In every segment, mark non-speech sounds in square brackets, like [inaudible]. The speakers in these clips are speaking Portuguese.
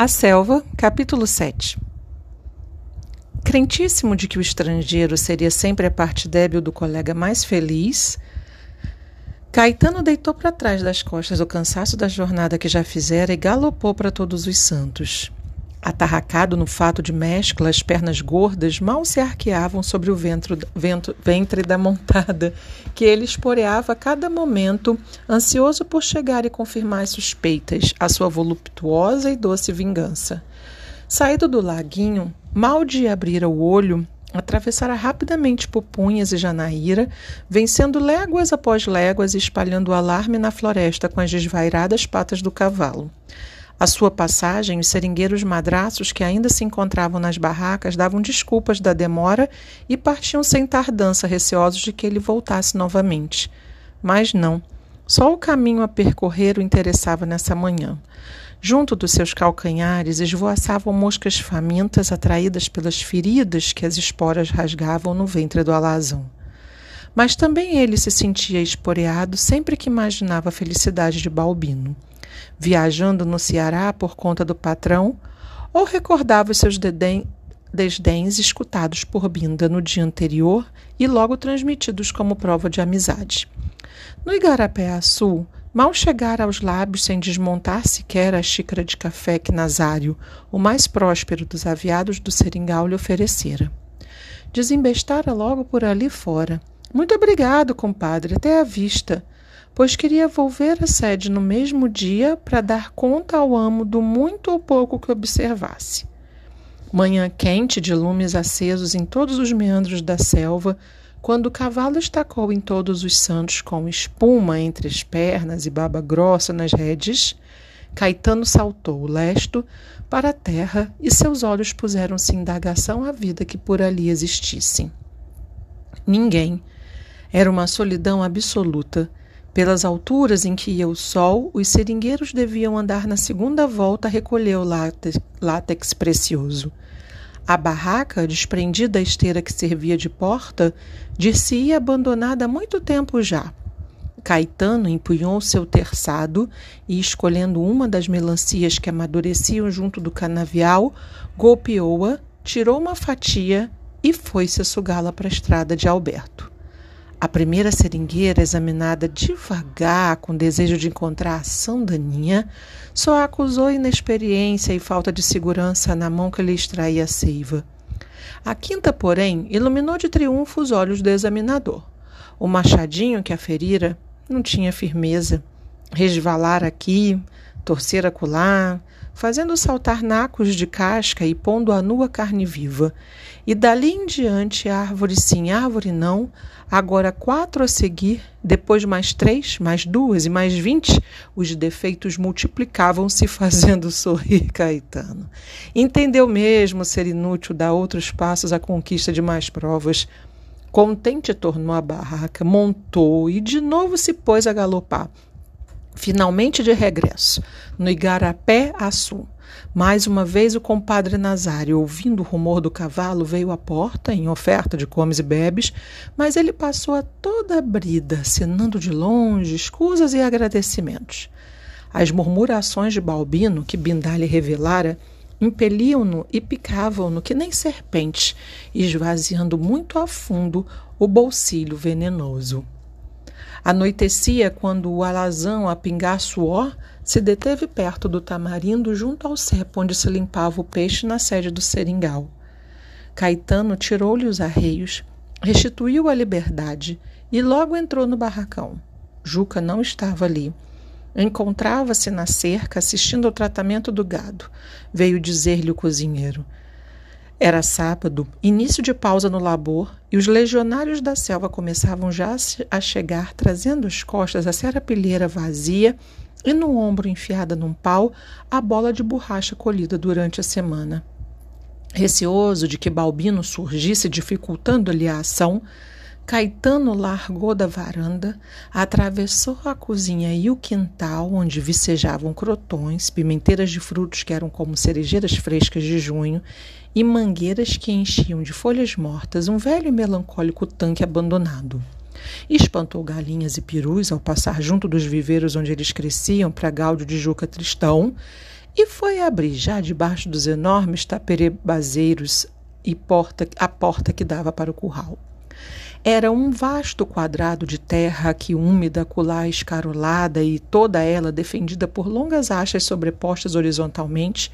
A Selva, capítulo 7 Crentíssimo de que o estrangeiro seria sempre a parte débil do colega mais feliz, Caetano deitou para trás das costas o cansaço da jornada que já fizera e galopou para Todos os Santos. Atarracado no fato de mescla, as pernas gordas mal se arqueavam sobre o ventre da montada, que ele esporeava a cada momento, ansioso por chegar e confirmar as suspeitas, a sua voluptuosa e doce vingança. Saído do laguinho, mal de abrir o olho, atravessara rapidamente Pupunhas e Janaíra, vencendo léguas após léguas e espalhando alarme na floresta com as desvairadas patas do cavalo. À sua passagem, os seringueiros madraços que ainda se encontravam nas barracas davam desculpas da demora e partiam sem tardança, receosos de que ele voltasse novamente. Mas não. Só o caminho a percorrer o interessava nessa manhã. Junto dos seus calcanhares esvoaçavam moscas famintas atraídas pelas feridas que as esporas rasgavam no ventre do alazão. Mas também ele se sentia esporeado sempre que imaginava a felicidade de Balbino viajando no Ceará por conta do patrão, ou recordava os seus dedém, desdéns escutados por Binda no dia anterior e logo transmitidos como prova de amizade. No Igarapé-Açu, mal chegara aos lábios sem desmontar sequer a xícara de café que Nazário, o mais próspero dos aviados do seringal, lhe oferecera. Desembestara logo por ali fora. Muito obrigado, compadre, até a vista pois queria volver a sede no mesmo dia para dar conta ao amo do muito ou pouco que observasse. Manhã quente de lumes acesos em todos os meandros da selva, quando o cavalo estacou em todos os santos com espuma entre as pernas e baba grossa nas redes, Caetano saltou, lesto, para a terra e seus olhos puseram-se em indagação à vida que por ali existisse. Ninguém. Era uma solidão absoluta. Pelas alturas em que ia o sol, os seringueiros deviam andar na segunda volta a recolher o látex, precioso. A barraca, desprendida da esteira que servia de porta, dir-se-ia abandonada há muito tempo já. Caetano empunhou seu terçado e, escolhendo uma das melancias que amadureciam junto do canavial, golpeou-a, tirou uma fatia e foi-se sugá-la para a estrada de Alberto. A primeira seringueira, examinada devagar, com desejo de encontrar a ação daninha, só acusou inexperiência e falta de segurança na mão que lhe extraía a seiva. A quinta, porém, iluminou de triunfo os olhos do examinador. O machadinho que a ferira não tinha firmeza. Resvalara aqui, torcer acolá, fazendo saltar nacos de casca e pondo a nua carne viva. E dali em diante, árvore sim, árvore não, agora quatro a seguir, depois mais três, mais duas e mais vinte, os defeitos multiplicavam-se, [laughs] fazendo sorrir Caetano. Entendeu mesmo ser inútil dar outros passos à conquista de mais provas. Contente tornou a barraca, montou e de novo se pôs a galopar finalmente de regresso, no Igarapé-Açu. Mais uma vez o compadre Nazário, ouvindo o rumor do cavalo, veio à porta em oferta de comes e bebes, mas ele passou a toda a brida, cenando de longe escusas e agradecimentos. As murmurações de Balbino, que Bindá lhe revelara, impeliam-no e picavam-no que nem serpentes, esvaziando muito a fundo o bolsilho venenoso. Anoitecia quando o alazão, a pingar suor, se deteve perto do tamarindo junto ao cepo onde se limpava o peixe na sede do seringal. Caetano tirou-lhe os arreios, restituiu a liberdade e logo entrou no barracão. Juca não estava ali. Encontrava-se na cerca assistindo ao tratamento do gado. Veio dizer-lhe o cozinheiro. Era sábado, início de pausa no labor, e os legionários da selva começavam já a chegar, trazendo às costas a serapilheira vazia e no ombro enfiada num pau a bola de borracha colhida durante a semana. Receoso de que Balbino surgisse dificultando-lhe a ação, Caetano largou da varanda, atravessou a cozinha e o quintal, onde vicejavam crotões, pimenteiras de frutos que eram como cerejeiras frescas de junho e mangueiras que enchiam de folhas mortas um velho e melancólico tanque abandonado. Espantou galinhas e perus ao passar junto dos viveiros onde eles cresciam para gáudio de Juca Tristão e foi abrir já debaixo dos enormes taperebazeiros e porta, a porta que dava para o curral. Era um vasto quadrado de terra que úmida, acolá escarolada e toda ela defendida por longas achas sobrepostas horizontalmente,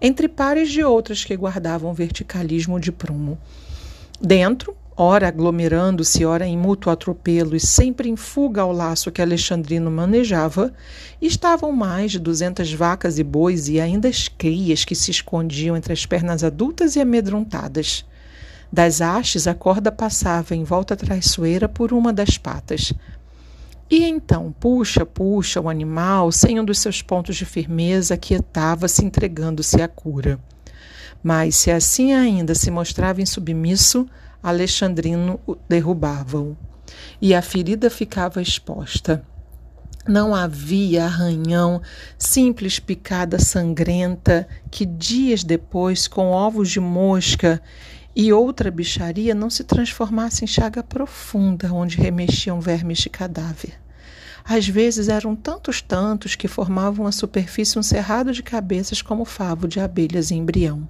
entre pares de outras que guardavam verticalismo de prumo. Dentro, ora aglomerando-se, ora em mútuo atropelo e sempre em fuga ao laço que Alexandrino manejava, estavam mais de duzentas vacas e bois e ainda as crias que se escondiam entre as pernas adultas e amedrontadas. Das hastes, a corda passava em volta traiçoeira por uma das patas. E então, puxa, puxa, o animal, sem um dos seus pontos de firmeza, quietava-se, entregando-se à cura. Mas, se assim ainda se mostrava insubmisso, Alexandrino derrubava-o e a ferida ficava exposta. Não havia arranhão, simples picada sangrenta que dias depois, com ovos de mosca e outra bicharia, não se transformasse em chaga profunda onde remexiam vermes de cadáver. Às vezes eram tantos tantos que formavam a superfície um cerrado de cabeças como favo de abelhas em embrião.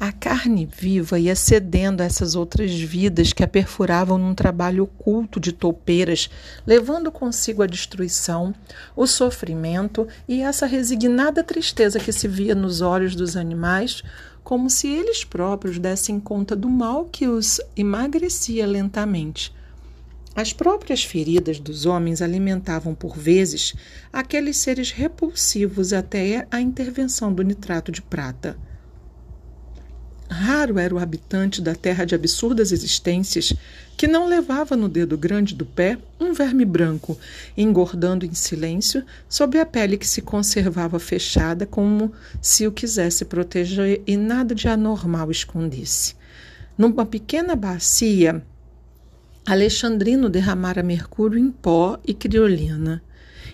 A carne viva ia cedendo a essas outras vidas que a perfuravam num trabalho oculto de toupeiras, levando consigo a destruição, o sofrimento e essa resignada tristeza que se via nos olhos dos animais, como se eles próprios dessem conta do mal que os emagrecia lentamente. As próprias feridas dos homens alimentavam por vezes aqueles seres repulsivos até a intervenção do nitrato de prata. Raro era o habitante da terra de absurdas existências que não levava no dedo grande do pé um verme branco, engordando em silêncio sob a pele que se conservava fechada como se o quisesse proteger e nada de anormal escondesse. Numa pequena bacia, Alexandrino derramara mercúrio em pó e criolina,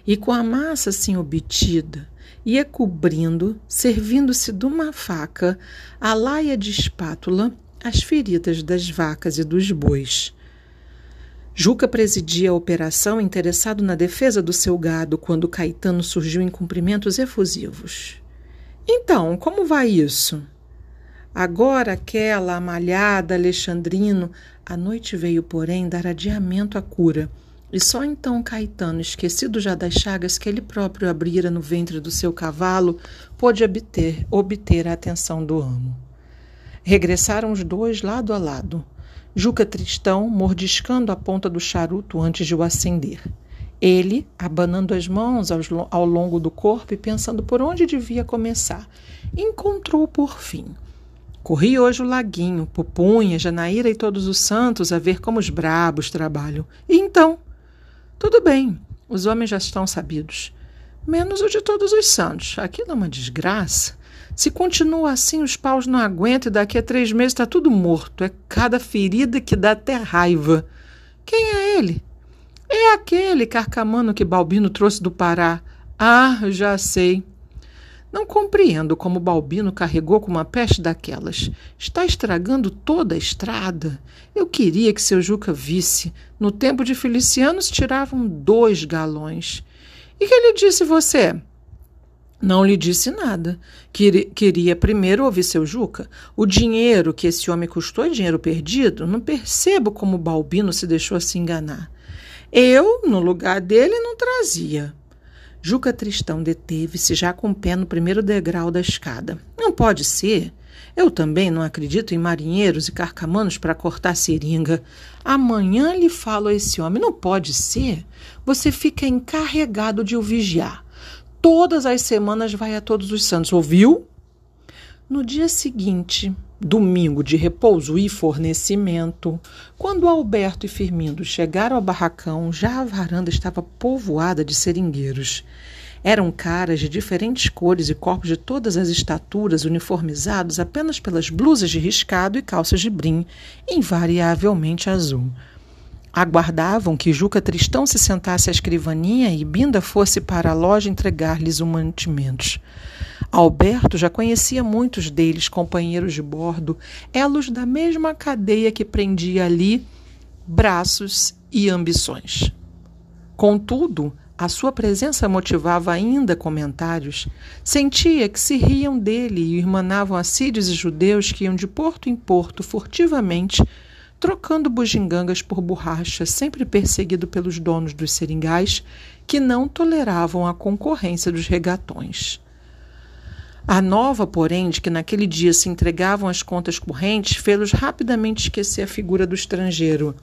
e com a massa assim obtida, ia cobrindo, servindo-se de uma faca, a laia de espátula, as feridas das vacas e dos bois. Juca presidia a operação interessado na defesa do seu gado quando Caetano surgiu em cumprimentos efusivos. Então, como vai isso? Agora aquela amalhada Alexandrino, a noite veio, porém, dar adiamento à cura e só então Caetano, esquecido já das chagas que ele próprio abrira no ventre do seu cavalo, pôde obter, obter a atenção do amo. Regressaram os dois lado a lado. Juca Tristão mordiscando a ponta do charuto antes de o acender. Ele, abanando as mãos ao longo do corpo e pensando por onde devia começar, encontrou por fim. Corri hoje o Laguinho, Pupunha, Janaíra e todos os santos a ver como os brabos trabalham. E então? Tudo bem, os homens já estão sabidos. Menos o de todos os santos. Aquilo é uma desgraça. Se continua assim, os paus não aguentam e daqui a três meses está tudo morto. É cada ferida que dá até raiva. Quem é ele? É aquele carcamano que Balbino trouxe do Pará. Ah, já sei. Não compreendo como Balbino carregou com uma peste daquelas. Está estragando toda a estrada. Eu queria que seu Juca visse. No tempo de Feliciano se tiravam dois galões. E que lhe disse você? Não lhe disse nada. Queria primeiro ouvir seu Juca. O dinheiro que esse homem custou é dinheiro perdido. Não percebo como Balbino se deixou se enganar. Eu, no lugar dele, não trazia. Juca Tristão deteve-se já com o pé no primeiro degrau da escada. Não pode ser. Eu também não acredito em marinheiros e carcamanos para cortar seringa. Amanhã lhe falo a esse homem. Não pode ser. Você fica encarregado de o vigiar. Todas as semanas vai a Todos os Santos, ouviu? No dia seguinte, domingo de repouso e fornecimento, quando Alberto e Firmindo chegaram ao barracão, já a varanda estava povoada de seringueiros. Eram caras de diferentes cores e corpos de todas as estaturas, uniformizados apenas pelas blusas de riscado e calças de brim, invariavelmente azul. Aguardavam que Juca Tristão se sentasse à escrivaninha e Binda fosse para a loja entregar-lhes os mantimentos. Alberto já conhecia muitos deles, companheiros de bordo, elos da mesma cadeia que prendia ali braços e ambições. Contudo, a sua presença motivava ainda comentários, sentia que se riam dele e irmanavam assírios e judeus que iam de porto em porto furtivamente, trocando bugigangas por borracha, sempre perseguido pelos donos dos seringais, que não toleravam a concorrência dos regatões. A nova, porém, de que naquele dia se entregavam as contas correntes, fê-los rapidamente esquecer a figura do estrangeiro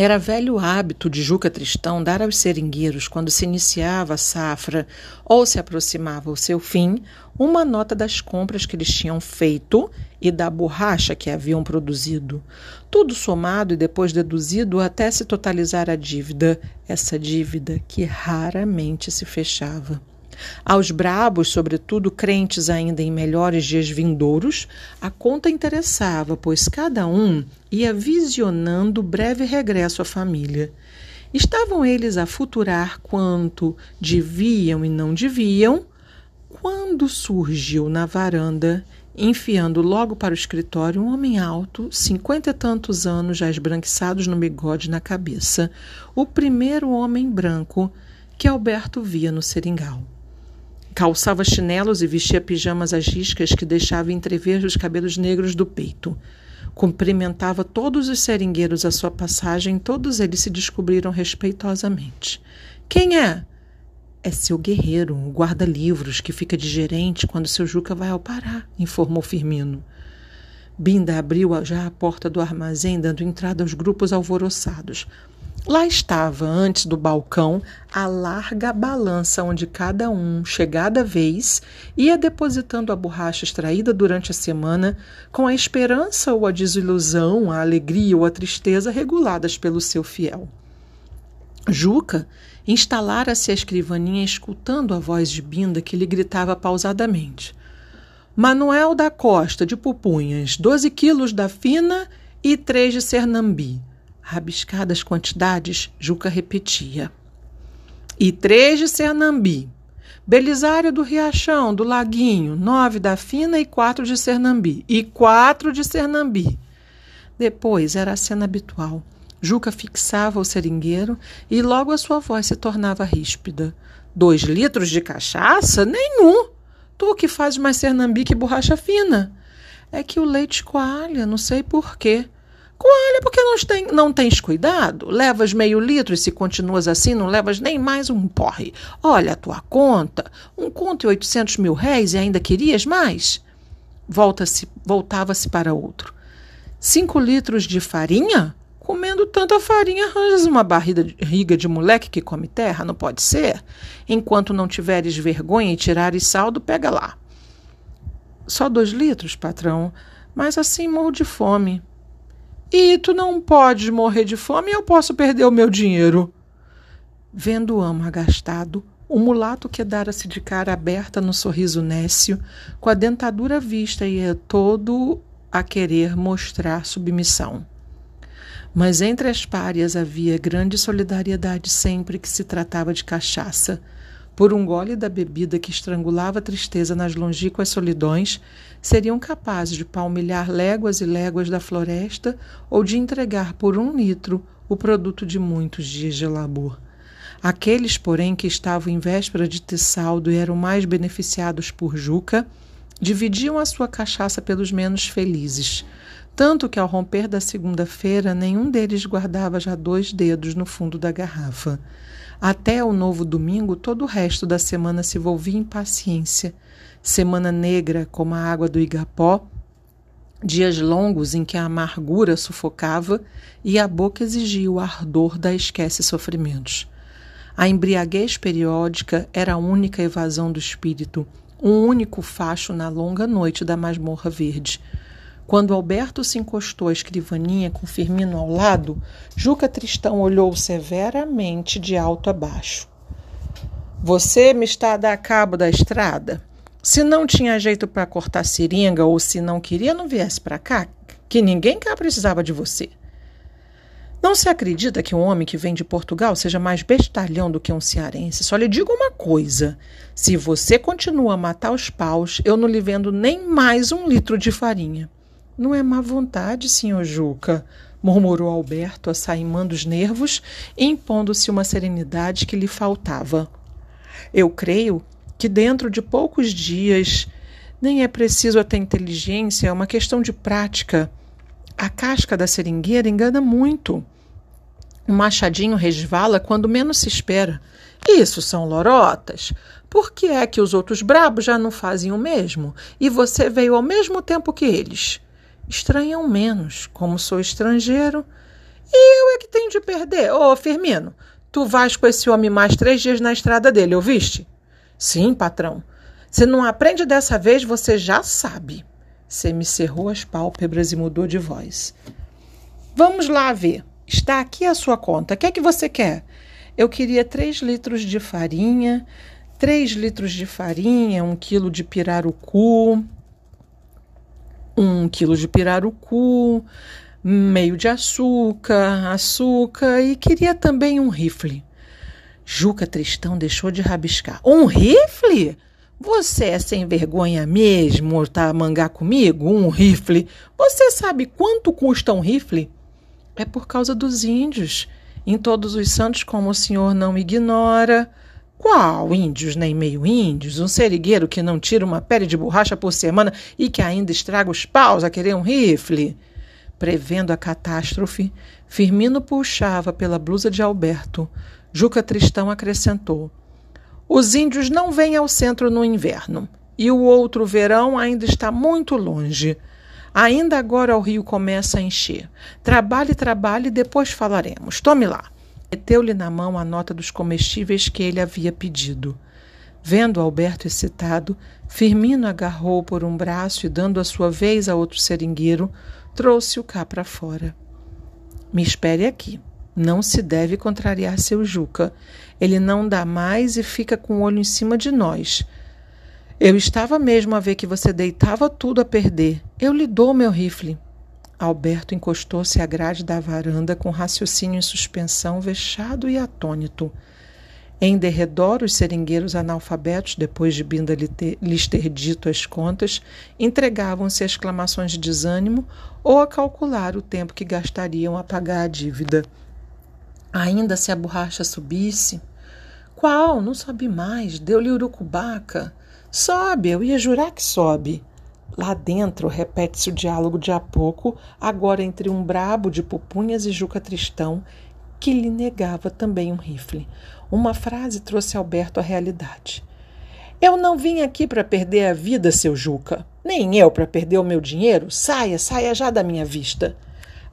era velho hábito de Juca Tristão dar aos seringueiros, quando se iniciava a safra ou se aproximava o seu fim, uma nota das compras que eles tinham feito e da borracha que haviam produzido. Tudo somado e depois deduzido até se totalizar a dívida, essa dívida que raramente se fechava. Aos brabos, sobretudo crentes ainda em melhores dias vindouros, a conta interessava, pois cada um ia visionando breve regresso à família. Estavam eles a futurar quanto deviam e não deviam, quando surgiu na varanda, enfiando logo para o escritório um homem alto, cinquenta e tantos anos já esbranquiçados no bigode na cabeça, o primeiro homem branco que Alberto via no seringal. Calçava chinelos e vestia pijamas às riscas que deixavam entrever os cabelos negros do peito. Cumprimentava todos os seringueiros à sua passagem, todos eles se descobriram respeitosamente. Quem é? É seu guerreiro, o guarda-livros, que fica de gerente quando seu Juca vai ao Pará, informou Firmino. Binda abriu já a porta do armazém, dando entrada aos grupos alvoroçados. Lá estava, antes do balcão, a larga balança onde cada um, chegada vez, ia depositando a borracha extraída durante a semana, com a esperança ou a desilusão, a alegria ou a tristeza reguladas pelo seu fiel. Juca instalara-se à escrivaninha escutando a voz de Binda que lhe gritava pausadamente. Manuel da Costa, de Pupunhas, 12 quilos da fina e três de Sernambi. Rabiscadas quantidades, Juca repetia. E três de Sernambi. Belisário do Riachão, do Laguinho, nove da Fina e quatro de Sernambi. E quatro de Sernambi. Depois era a cena habitual. Juca fixava o seringueiro e logo a sua voz se tornava ríspida. Dois litros de cachaça? Nenhum! Tu que faz mais Sernambi que borracha fina. É que o leite coalha, não sei por quê. Coalha, porque não, tem, não tens cuidado? Levas meio litro e se continuas assim, não levas nem mais um porre. Olha a tua conta, um conto e oitocentos mil réis e ainda querias mais? Volta-se, voltava-se para outro. Cinco litros de farinha? Comendo tanta farinha, arranjas uma barriga de moleque que come terra? Não pode ser? Enquanto não tiveres vergonha e tirares saldo, pega lá. Só dois litros, patrão, mas assim morro de fome. E tu não podes morrer de fome e eu posso perder o meu dinheiro. Vendo o amo agastado, o mulato quedara-se de cara aberta no sorriso nécio, com a dentadura vista e é todo a querer mostrar submissão. Mas entre as párias havia grande solidariedade sempre que se tratava de cachaça por um gole da bebida que estrangulava a tristeza nas longínquas solidões, seriam capazes de palmilhar léguas e léguas da floresta ou de entregar por um litro o produto de muitos dias de labor. Aqueles, porém, que estavam em véspera de ter saldo e eram mais beneficiados por Juca, dividiam a sua cachaça pelos menos felizes, tanto que ao romper da segunda-feira nenhum deles guardava já dois dedos no fundo da garrafa. Até o novo domingo, todo o resto da semana se volvia em paciência. Semana negra como a água do Igapó, dias longos em que a amargura sufocava e a boca exigia o ardor da esquece sofrimentos. A embriaguez periódica era a única evasão do espírito, um único facho na longa noite da masmorra verde. Quando Alberto se encostou à escrivaninha com Firmino ao lado, Juca Tristão olhou severamente de alto a baixo. Você me está a dar cabo da estrada? Se não tinha jeito para cortar seringa ou se não queria, não viesse para cá, que ninguém cá precisava de você. Não se acredita que um homem que vem de Portugal seja mais bestalhão do que um cearense. Só lhe digo uma coisa: se você continua a matar os paus, eu não lhe vendo nem mais um litro de farinha. Não é má vontade, senhor Juca. murmurou Alberto, assaimando os nervos e impondo-se uma serenidade que lhe faltava. Eu creio que dentro de poucos dias nem é preciso até inteligência, é uma questão de prática. A casca da seringueira engana muito. O machadinho resvala quando menos se espera. Isso são lorotas. Por que é que os outros brabos já não fazem o mesmo? E você veio ao mesmo tempo que eles? Estranham menos, como sou estrangeiro. E eu é que tenho de perder. Ô, Firmino, tu vais com esse homem mais três dias na estrada dele, ouviste? Sim, patrão. Se não aprende dessa vez, você já sabe. me cerrou as pálpebras e mudou de voz. Vamos lá ver. Está aqui a sua conta. O que é que você quer? Eu queria três litros de farinha, três litros de farinha, um quilo de pirarucu, um quilo de pirarucu, meio de açúcar, açúcar e queria também um rifle. Juca Tristão deixou de rabiscar. Um rifle? Você é sem vergonha mesmo, tá a mangar comigo? Um rifle? Você sabe quanto custa um rifle? É por causa dos índios. Em todos os santos, como o senhor não ignora. Qual índios nem meio índios? Um serigueiro que não tira uma pele de borracha por semana e que ainda estraga os paus a querer um rifle? Prevendo a catástrofe, Firmino puxava pela blusa de Alberto. Juca Tristão acrescentou: os índios não vêm ao centro no inverno e o outro verão ainda está muito longe. Ainda agora o rio começa a encher. Trabalhe, trabalhe, depois falaremos. Tome lá. Meteu-lhe na mão a nota dos comestíveis que ele havia pedido. Vendo Alberto excitado, Firmino agarrou por um braço e, dando a sua vez a outro seringueiro, trouxe-o cá para fora. Me espere aqui. Não se deve contrariar seu Juca. Ele não dá mais e fica com o olho em cima de nós. Eu estava mesmo a ver que você deitava tudo a perder. Eu lhe dou meu rifle. Alberto encostou-se à grade da varanda com raciocínio em suspensão, vexado e atônito. Em derredor, os seringueiros analfabetos, depois de Binda lhes ter dito as contas, entregavam-se a exclamações de desânimo ou a calcular o tempo que gastariam a pagar a dívida. Ainda se a borracha subisse. Qual? Não sobe mais. Deu-lhe urucubaca. Sobe, eu ia jurar que sobe. Lá dentro repete-se o diálogo de há pouco, agora entre um brabo de pupunhas e Juca Tristão, que lhe negava também um rifle. Uma frase trouxe Alberto à realidade. Eu não vim aqui para perder a vida, seu Juca. Nem eu para perder o meu dinheiro. Saia, saia já da minha vista.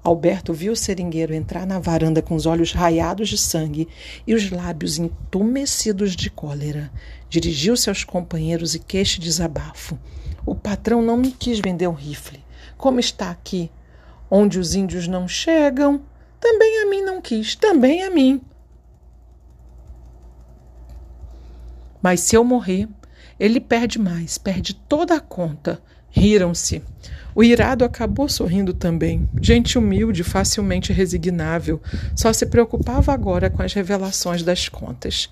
Alberto viu o seringueiro entrar na varanda com os olhos raiados de sangue e os lábios entumecidos de cólera. Dirigiu-se aos companheiros e queixe desabafo. O patrão não me quis vender um rifle. Como está aqui, onde os índios não chegam, também a mim não quis, também a mim. Mas se eu morrer, ele perde mais, perde toda a conta. Riram-se. O irado acabou sorrindo também. Gente humilde, facilmente resignável, só se preocupava agora com as revelações das contas.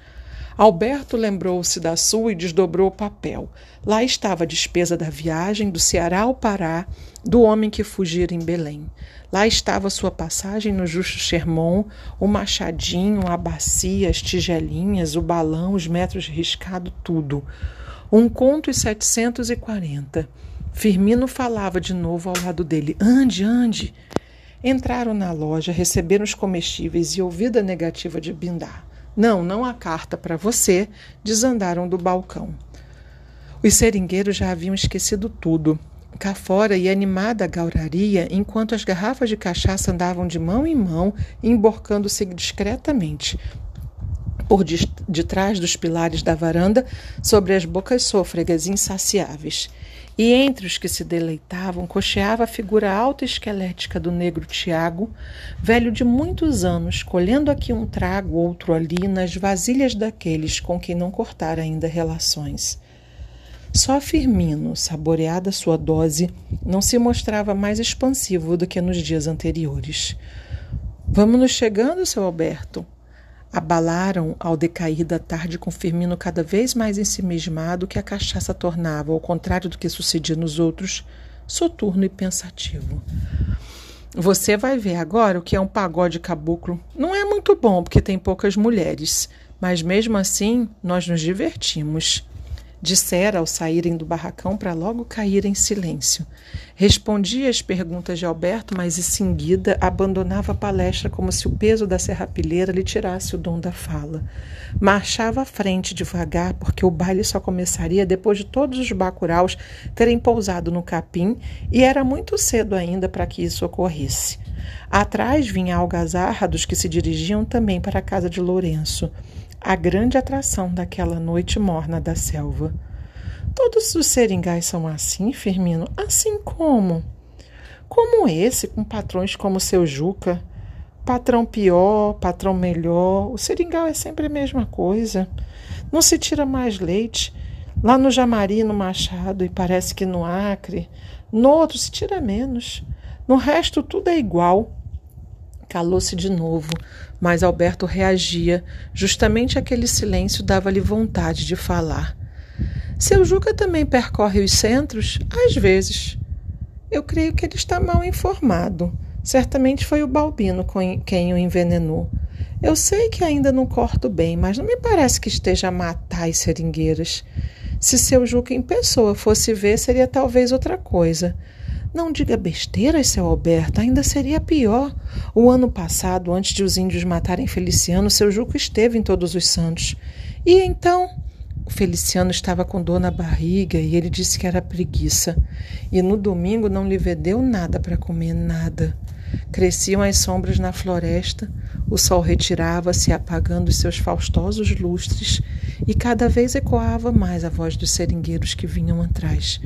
Alberto lembrou-se da sua e desdobrou o papel. Lá estava a despesa da viagem do Ceará ao Pará do homem que fugira em Belém. Lá estava sua passagem no Justo Sherman, o machadinho, a bacia, as tigelinhas, o balão, os metros riscado, tudo. Um conto e setecentos e quarenta. Firmino falava de novo ao lado dele: Ande, ande. Entraram na loja, receberam os comestíveis e, ouvida negativa de Bindar, não, não há carta para você, desandaram do balcão. Os seringueiros já haviam esquecido tudo. Cá fora e animada a gauraria, enquanto as garrafas de cachaça andavam de mão em mão, emborcando-se discretamente, por de, de trás dos pilares da varanda, sobre as bocas sôfregas insaciáveis. E entre os que se deleitavam, cocheava a figura alta e esquelética do negro Tiago, velho de muitos anos, colhendo aqui um trago, outro ali, nas vasilhas daqueles com quem não cortara ainda relações. Só Firmino, saboreada sua dose, não se mostrava mais expansivo do que nos dias anteriores. Vamos nos chegando, seu Alberto, abalaram ao decair da tarde com Firmino cada vez mais ensimismado que a cachaça tornava, ao contrário do que sucedia nos outros, soturno e pensativo. Você vai ver agora o que é um pagode caboclo. Não é muito bom porque tem poucas mulheres, mas mesmo assim nós nos divertimos dissera ao saírem do barracão para logo cair em silêncio. Respondia às perguntas de Alberto, mas em seguida abandonava a palestra como se o peso da serrapilheira lhe tirasse o dom da fala. Marchava à frente devagar, porque o baile só começaria depois de todos os bacuraus terem pousado no capim e era muito cedo ainda para que isso ocorresse. Atrás vinha a algazarra dos que se dirigiam também para a casa de Lourenço a grande atração daquela noite morna da selva. Todos os seringais são assim, Firmino? Assim como? Como esse, com patrões como seu Juca. Patrão pior, patrão melhor. O seringal é sempre a mesma coisa. Não se tira mais leite. Lá no Jamari, no Machado, e parece que no Acre. No outro se tira menos. No resto, tudo é igual. Calou-se de novo, mas Alberto reagia. Justamente aquele silêncio dava-lhe vontade de falar. Seu Juca também percorre os centros? Às vezes. Eu creio que ele está mal informado. Certamente foi o Balbino quem o envenenou. Eu sei que ainda não corto bem, mas não me parece que esteja a matar as seringueiras. Se seu Juca em pessoa fosse ver, seria talvez outra coisa. Não diga besteiras, seu Alberto, ainda seria pior. O ano passado, antes de os índios matarem Feliciano, seu Juco esteve em Todos os Santos. E então? O Feliciano estava com dor na barriga e ele disse que era preguiça. E no domingo não lhe vedeu nada para comer, nada. Cresciam as sombras na floresta, o sol retirava-se apagando seus faustosos lustres e cada vez ecoava mais a voz dos seringueiros que vinham atrás.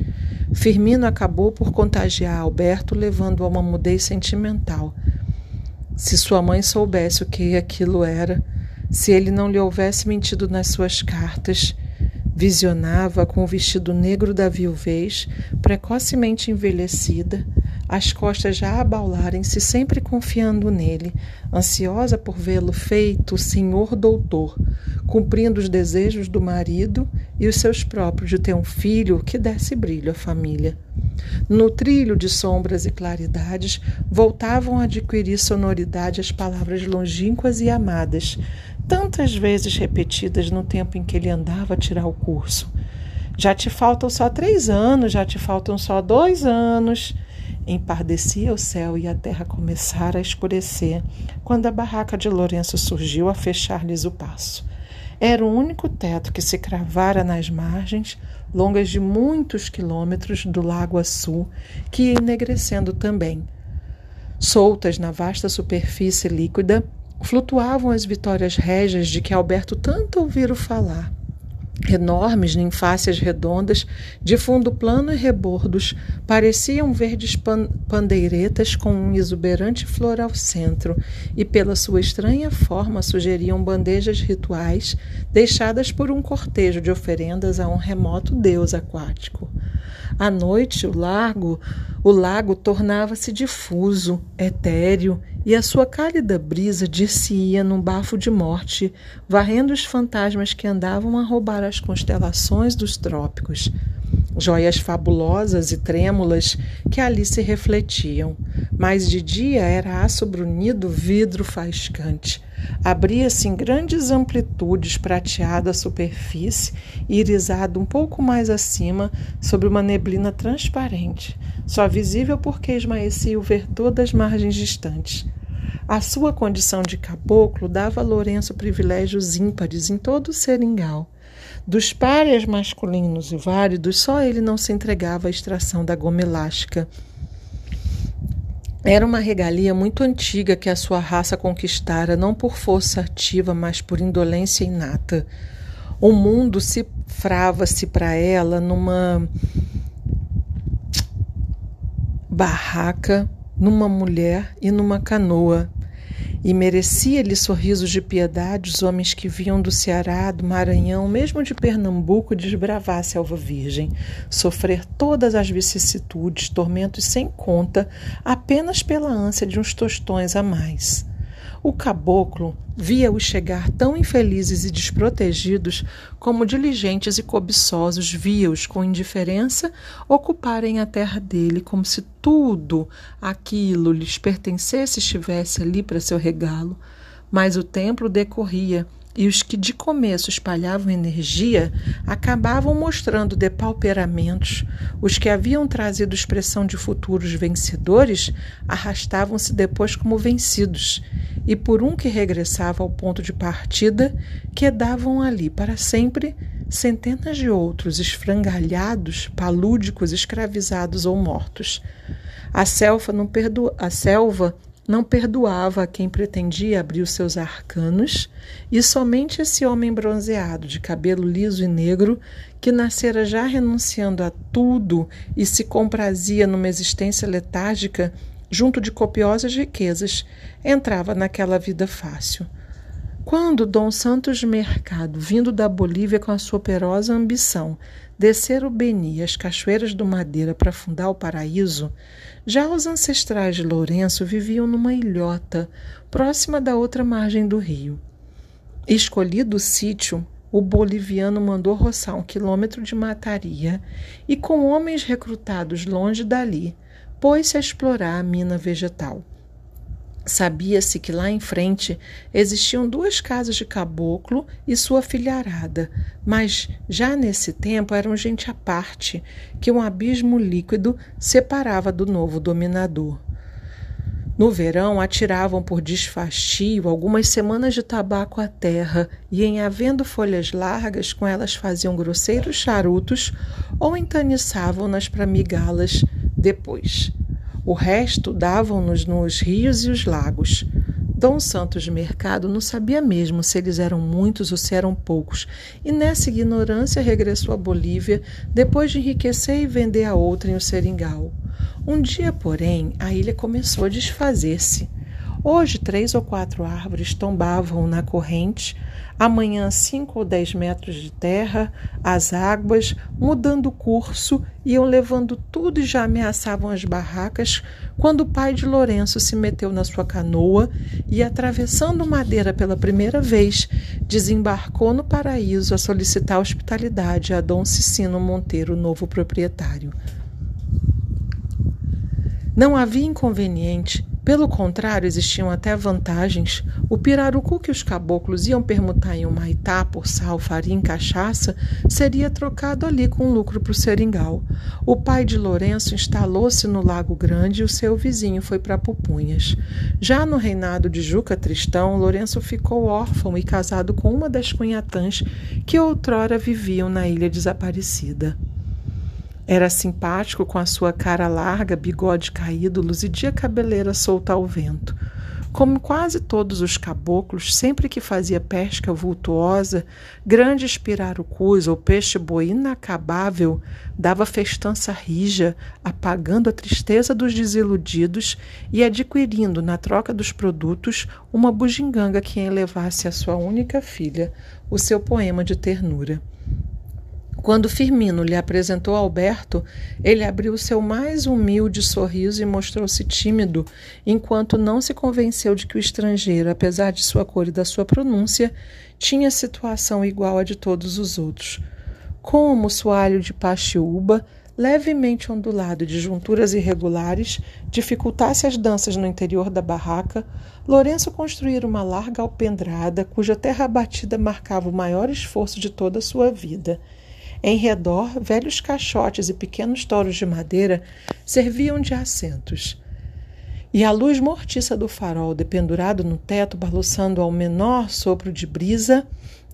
Firmino acabou por contagiar Alberto, levando a uma mudez sentimental. Se sua mãe soubesse o que aquilo era, se ele não lhe houvesse mentido nas suas cartas, visionava com o vestido negro da viuvez, precocemente envelhecida, as costas já abaularem-se, sempre confiando nele, ansiosa por vê-lo feito senhor doutor, cumprindo os desejos do marido e os seus próprios de ter um filho que desse brilho à família. No trilho de sombras e claridades, voltavam a adquirir sonoridade as palavras longínquas e amadas, tantas vezes repetidas no tempo em que ele andava a tirar o curso. Já te faltam só três anos, já te faltam só dois anos. Empardecia o céu e a terra começara a escurecer, quando a barraca de Lourenço surgiu a fechar-lhes o passo. Era o único teto que se cravara nas margens, longas de muitos quilômetros do lago Açu, que ia enegrecendo também. Soltas na vasta superfície líquida, flutuavam as vitórias régias de que Alberto tanto ouvira falar enormes ninfáceas redondas, de fundo plano e rebordos, pareciam verdes pan pandeiretas com um exuberante flor ao centro, e pela sua estranha forma sugeriam bandejas rituais deixadas por um cortejo de oferendas a um remoto deus aquático. À noite, o lago, o lago tornava-se difuso, etéreo, e a sua cálida brisa dir-se-ia num bafo de morte, varrendo os fantasmas que andavam a roubar as constelações dos trópicos joias fabulosas e trêmulas que ali se refletiam, mas de dia era aço brunido vidro faiscante. Abria-se em grandes amplitudes prateada a superfície, irisado um pouco mais acima sobre uma neblina transparente, só visível porque esmaecia o verdor das margens distantes. A sua condição de caboclo dava a Lourenço privilégios ímpares em todo o seringal. Dos párias masculinos e válidos, só ele não se entregava à extração da goma elástica. Era uma regalia muito antiga que a sua raça conquistara, não por força ativa, mas por indolência inata. O mundo se frava-se para ela numa barraca, numa mulher e numa canoa e merecia-lhe sorrisos de piedade os homens que vinham do Ceará, do Maranhão, mesmo de Pernambuco, desbravar a selva virgem, sofrer todas as vicissitudes, tormentos sem conta, apenas pela ânsia de uns tostões a mais. O caboclo via-os chegar tão infelizes e desprotegidos como diligentes e cobiçosos via-os com indiferença ocuparem a terra dele como se tudo aquilo lhes pertencesse e estivesse ali para seu regalo. Mas o templo decorria e os que de começo espalhavam energia acabavam mostrando depauperamentos. Os que haviam trazido expressão de futuros vencedores arrastavam-se depois como vencidos, e por um que regressava ao ponto de partida, quedavam ali para sempre centenas de outros esfrangalhados, palúdicos, escravizados ou mortos. A selva não, perdo... a selva não perdoava a quem pretendia abrir os seus arcanos, e somente esse homem bronzeado, de cabelo liso e negro, que nascera já renunciando a tudo e se comprazia numa existência letárgica, junto de copiosas riquezas, entrava naquela vida fácil. Quando Dom Santos Mercado, vindo da Bolívia com a sua operosa ambição, descer o Beni as cachoeiras do Madeira para fundar o paraíso, já os ancestrais de Lourenço viviam numa ilhota, próxima da outra margem do rio. Escolhido o sítio, o boliviano mandou roçar um quilômetro de mataria e, com homens recrutados longe dali, pôs-se a explorar a mina vegetal. Sabia-se que lá em frente existiam duas casas de caboclo e sua filharada, mas já nesse tempo eram gente à parte, que um abismo líquido separava do novo dominador. No verão, atiravam por desfastio algumas semanas de tabaco à terra e, em havendo folhas largas, com elas faziam grosseiros charutos ou entaniçavam-nas para migá-las depois. O resto davam-nos nos rios e os lagos. Dom Santos Mercado não sabia mesmo se eles eram muitos ou se eram poucos, e nessa ignorância regressou à Bolívia depois de enriquecer e vender a outra em o seringal. Um dia, porém, a ilha começou a desfazer-se. Hoje, três ou quatro árvores tombavam na corrente, amanhã, cinco ou dez metros de terra, as águas, mudando o curso, iam levando tudo e já ameaçavam as barracas, quando o pai de Lourenço se meteu na sua canoa e, atravessando Madeira pela primeira vez, desembarcou no paraíso a solicitar hospitalidade a Dom Cicino Monteiro, novo proprietário. Não havia inconveniente pelo contrário, existiam até vantagens. O pirarucu que os caboclos iam permutar em Humaitá por sal, farinha e cachaça seria trocado ali com lucro para o seringal. O pai de Lourenço instalou-se no Lago Grande e o seu vizinho foi para Pupunhas. Já no reinado de Juca Tristão, Lourenço ficou órfão e casado com uma das cunhatãs que outrora viviam na ilha desaparecida. Era simpático com a sua cara larga, bigode caído, luzidia cabeleira solta ao vento. Como quase todos os caboclos, sempre que fazia pesca vultuosa, grandes pirarucus ou peixe-boi inacabável, dava festança rija, apagando a tristeza dos desiludidos e adquirindo, na troca dos produtos, uma bugiganga que elevasse a sua única filha, o seu poema de ternura. Quando Firmino lhe apresentou Alberto, ele abriu seu mais humilde sorriso e mostrou-se tímido, enquanto não se convenceu de que o estrangeiro, apesar de sua cor e da sua pronúncia, tinha situação igual à de todos os outros. Como o soalho de paxiúba, levemente ondulado de junturas irregulares, dificultasse as danças no interior da barraca, Lourenço construíra uma larga alpendrada cuja terra batida marcava o maior esforço de toda a sua vida. Em redor, velhos caixotes e pequenos touros de madeira serviam de assentos. E a luz mortiça do farol, dependurado no teto, balançando ao menor sopro de brisa,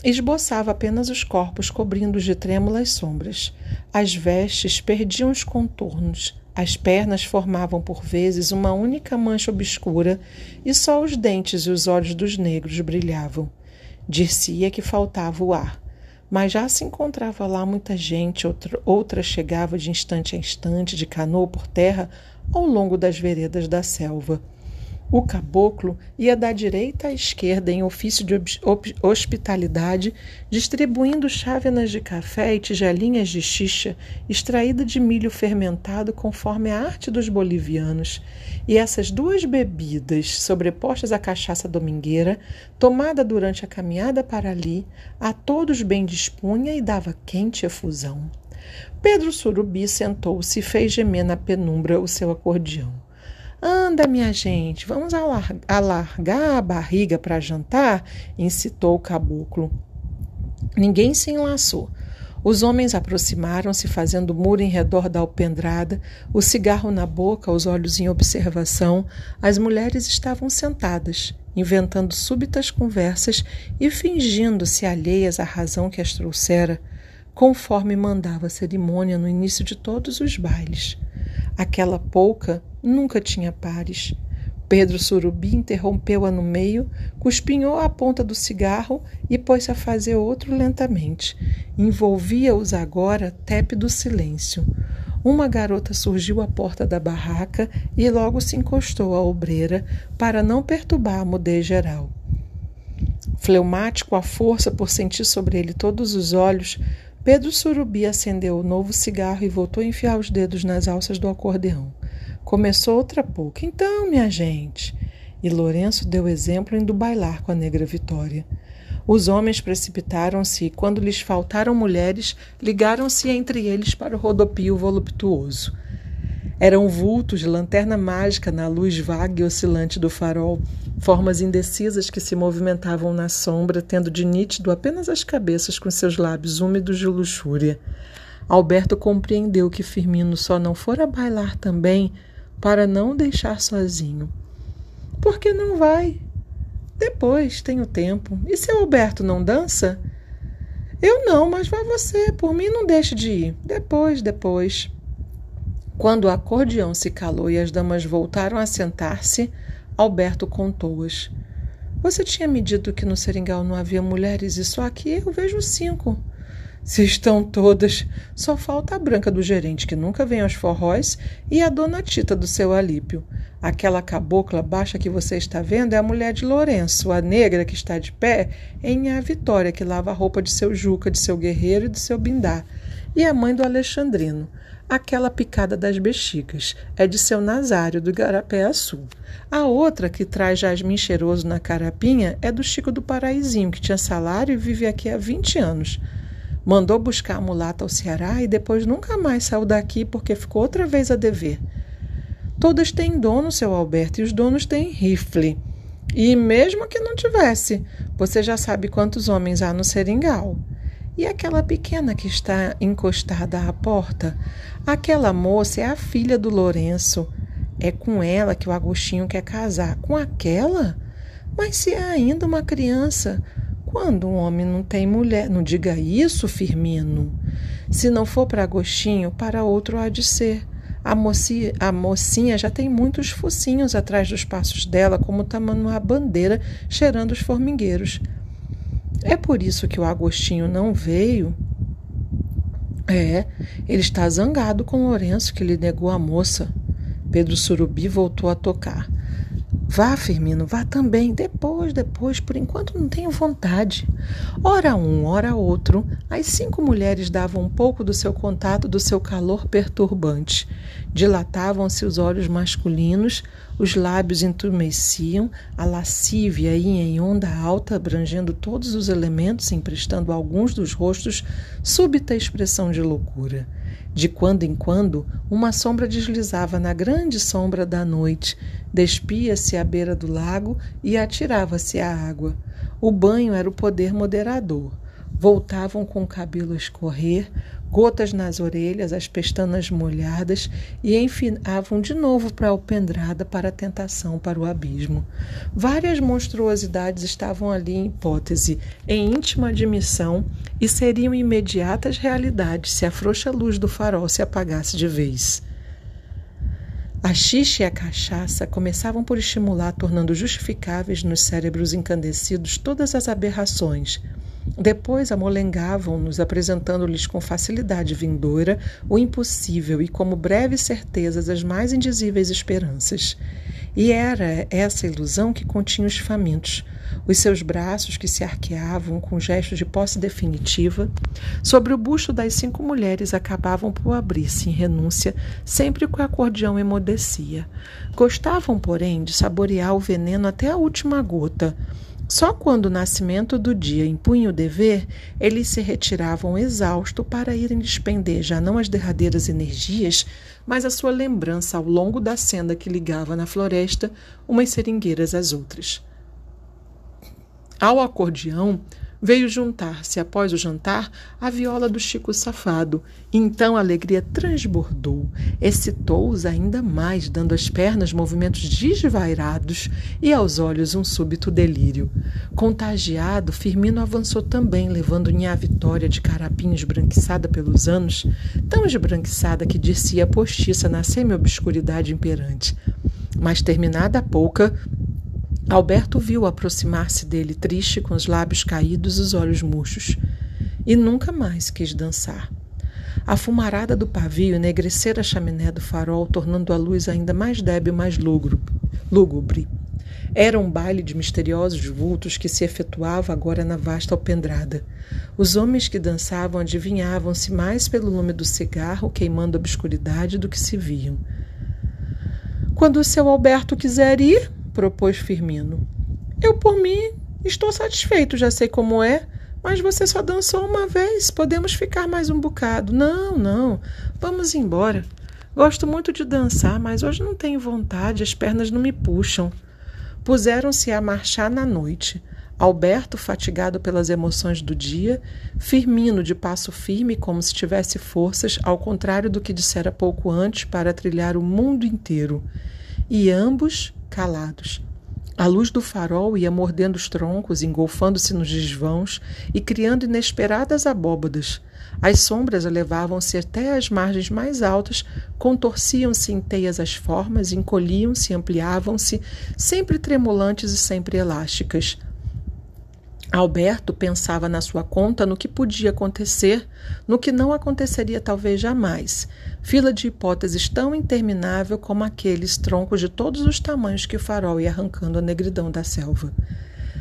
esboçava apenas os corpos cobrindo-os de trêmulas sombras. As vestes perdiam os contornos, as pernas formavam por vezes uma única mancha obscura e só os dentes e os olhos dos negros brilhavam. Dir-se-ia que faltava o ar mas já se encontrava lá muita gente, outra, outra chegava de instante a instante de canoa por terra ao longo das veredas da selva. O caboclo ia da direita à esquerda em ofício de hospitalidade, distribuindo chávenas de café e tigelinhas de xixa extraída de milho fermentado conforme a arte dos bolivianos. E essas duas bebidas, sobrepostas à cachaça domingueira, tomada durante a caminhada para ali, a todos bem dispunha e dava quente efusão. Pedro Surubi sentou-se e fez gemer na penumbra o seu acordeão. Anda, minha gente, vamos alargar a barriga para jantar? incitou o caboclo. Ninguém se enlaçou. Os homens aproximaram-se, fazendo muro em redor da alpendrada, o cigarro na boca, os olhos em observação. As mulheres estavam sentadas, inventando súbitas conversas e fingindo-se alheias à razão que as trouxera, conforme mandava a cerimônia no início de todos os bailes. Aquela pouca nunca tinha pares. Pedro Surubi interrompeu-a no meio, cuspinhou a ponta do cigarro e pôs-se a fazer outro lentamente. Envolvia-os agora tépido silêncio. Uma garota surgiu à porta da barraca e logo se encostou à obreira para não perturbar a mudez geral. Fleumático à força por sentir sobre ele todos os olhos, Pedro Surubi acendeu o novo cigarro e voltou a enfiar os dedos nas alças do acordeão. Começou outra pouco. Então, minha gente. E Lourenço deu exemplo indo bailar com a negra Vitória. Os homens precipitaram-se e, quando lhes faltaram mulheres, ligaram-se entre eles para o rodopio voluptuoso. Eram vultos de lanterna mágica na luz vaga e oscilante do farol, formas indecisas que se movimentavam na sombra, tendo de nítido apenas as cabeças com seus lábios úmidos de luxúria. Alberto compreendeu que Firmino só não fora bailar também para não deixar sozinho. Por que não vai? Depois, tenho tempo. E se Alberto não dança? Eu não, mas vá você. Por mim, não deixe de ir. Depois, depois. Quando o acordeão se calou e as damas voltaram a sentar-se, Alberto contou-as. Você tinha me dito que no seringal não havia mulheres e só aqui eu vejo cinco. Se estão todas, só falta a branca do gerente que nunca vem aos forróis e a dona Tita do seu Alípio. Aquela cabocla baixa que você está vendo é a mulher de Lourenço, a negra que está de pé em a Vitória que lava a roupa de seu Juca, de seu Guerreiro e de seu Bindá, e a mãe do Alexandrino. Aquela picada das bexigas é de seu Nazário, do Igarapé Sul. A outra, que traz jasmim cheiroso na carapinha, é do Chico do Paraizinho, que tinha salário e vive aqui há 20 anos. Mandou buscar a mulata ao Ceará e depois nunca mais saiu daqui porque ficou outra vez a dever. Todas têm dono, seu Alberto, e os donos têm rifle. E mesmo que não tivesse, você já sabe quantos homens há no seringal. E aquela pequena que está encostada à porta? Aquela moça é a filha do Lourenço. É com ela que o Agostinho quer casar. Com aquela? Mas se é ainda uma criança, quando um homem não tem mulher, não diga isso, Firmino. Se não for para Agostinho, para outro há de ser. A mocinha, a mocinha já tem muitos focinhos atrás dos passos dela, como tamanho a bandeira cheirando os formigueiros. É por isso que o Agostinho não veio. É, ele está zangado com Lourenço, que lhe negou a moça. Pedro Surubi voltou a tocar. Vá, Firmino, vá também. Depois, depois, por enquanto não tenho vontade. Ora um, ora outro, as cinco mulheres davam um pouco do seu contato, do seu calor perturbante. Dilatavam-se os olhos masculinos, os lábios entumeciam, a lascívia ia em onda alta, abrangendo todos os elementos, emprestando a alguns dos rostos súbita expressão de loucura. De quando em quando, uma sombra deslizava na grande sombra da noite, despia-se à beira do lago e atirava-se à água. O banho era o poder moderador. Voltavam com o cabelo a escorrer, gotas nas orelhas, as pestanas molhadas e enfinavam de novo para a alpendrada para a tentação para o abismo. Várias monstruosidades estavam ali em hipótese, em íntima admissão e seriam imediatas realidades se a frouxa luz do farol se apagasse de vez. A xixa e a cachaça começavam por estimular, tornando justificáveis nos cérebros encandecidos todas as aberrações, depois amolengavam-nos, apresentando-lhes com facilidade vindoura o impossível e como breves certezas as mais indizíveis esperanças. E era essa ilusão que continha os famintos, os seus braços que se arqueavam com gesto de posse definitiva, sobre o busto das cinco mulheres acabavam por abrir-se em renúncia sempre que o acordeão emudecia. Gostavam, porém, de saborear o veneno até a última gota. Só quando o nascimento do dia impunha o dever, eles se retiravam exaustos para irem despender já não as derradeiras energias, mas a sua lembrança ao longo da senda que ligava na floresta umas seringueiras às outras. Ao acordeão veio juntar-se, após o jantar, a viola do Chico Safado. Então a alegria transbordou, excitou-os ainda mais, dando às pernas movimentos desvairados e aos olhos um súbito delírio. Contagiado, Firmino avançou também, levando Nha Vitória de carapinho esbranquiçada pelos anos, tão esbranquiçada que descia postiça na semi-obscuridade imperante. Mas terminada a pouca, Alberto viu aproximar-se dele, triste, com os lábios caídos e os olhos murchos, e nunca mais quis dançar. A fumarada do pavio enegrecera a chaminé do farol, tornando a luz ainda mais débil, mais lúgubre. Era um baile de misteriosos vultos que se efetuava agora na vasta alpendrada. Os homens que dançavam adivinhavam-se mais pelo lume do cigarro queimando a obscuridade do que se viam. Quando o seu Alberto quiser ir, propôs Firmino. Eu, por mim, estou satisfeito, já sei como é. Mas você só dançou uma vez, podemos ficar mais um bocado. Não, não, vamos embora. Gosto muito de dançar, mas hoje não tenho vontade, as pernas não me puxam. Puseram-se a marchar na noite. Alberto, fatigado pelas emoções do dia, Firmino, de passo firme, como se tivesse forças, ao contrário do que dissera pouco antes, para trilhar o mundo inteiro. E ambos calados. A luz do farol ia mordendo os troncos, engolfando-se nos desvãos e criando inesperadas abóbadas. As sombras elevavam-se até as margens mais altas, contorciam-se em teias as formas, encolhiam-se, ampliavam-se, sempre tremulantes e sempre elásticas. Alberto pensava na sua conta no que podia acontecer, no que não aconteceria talvez jamais. Fila de hipóteses tão interminável como aqueles troncos de todos os tamanhos que o farol ia arrancando a negridão da selva.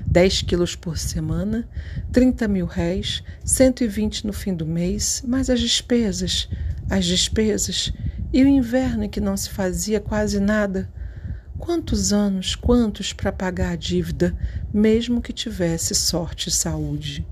Dez quilos por semana, trinta mil réis, cento e vinte no fim do mês, mais as despesas, as despesas, e o inverno em que não se fazia quase nada. Quantos anos, quantos para pagar a dívida, mesmo que tivesse sorte e saúde?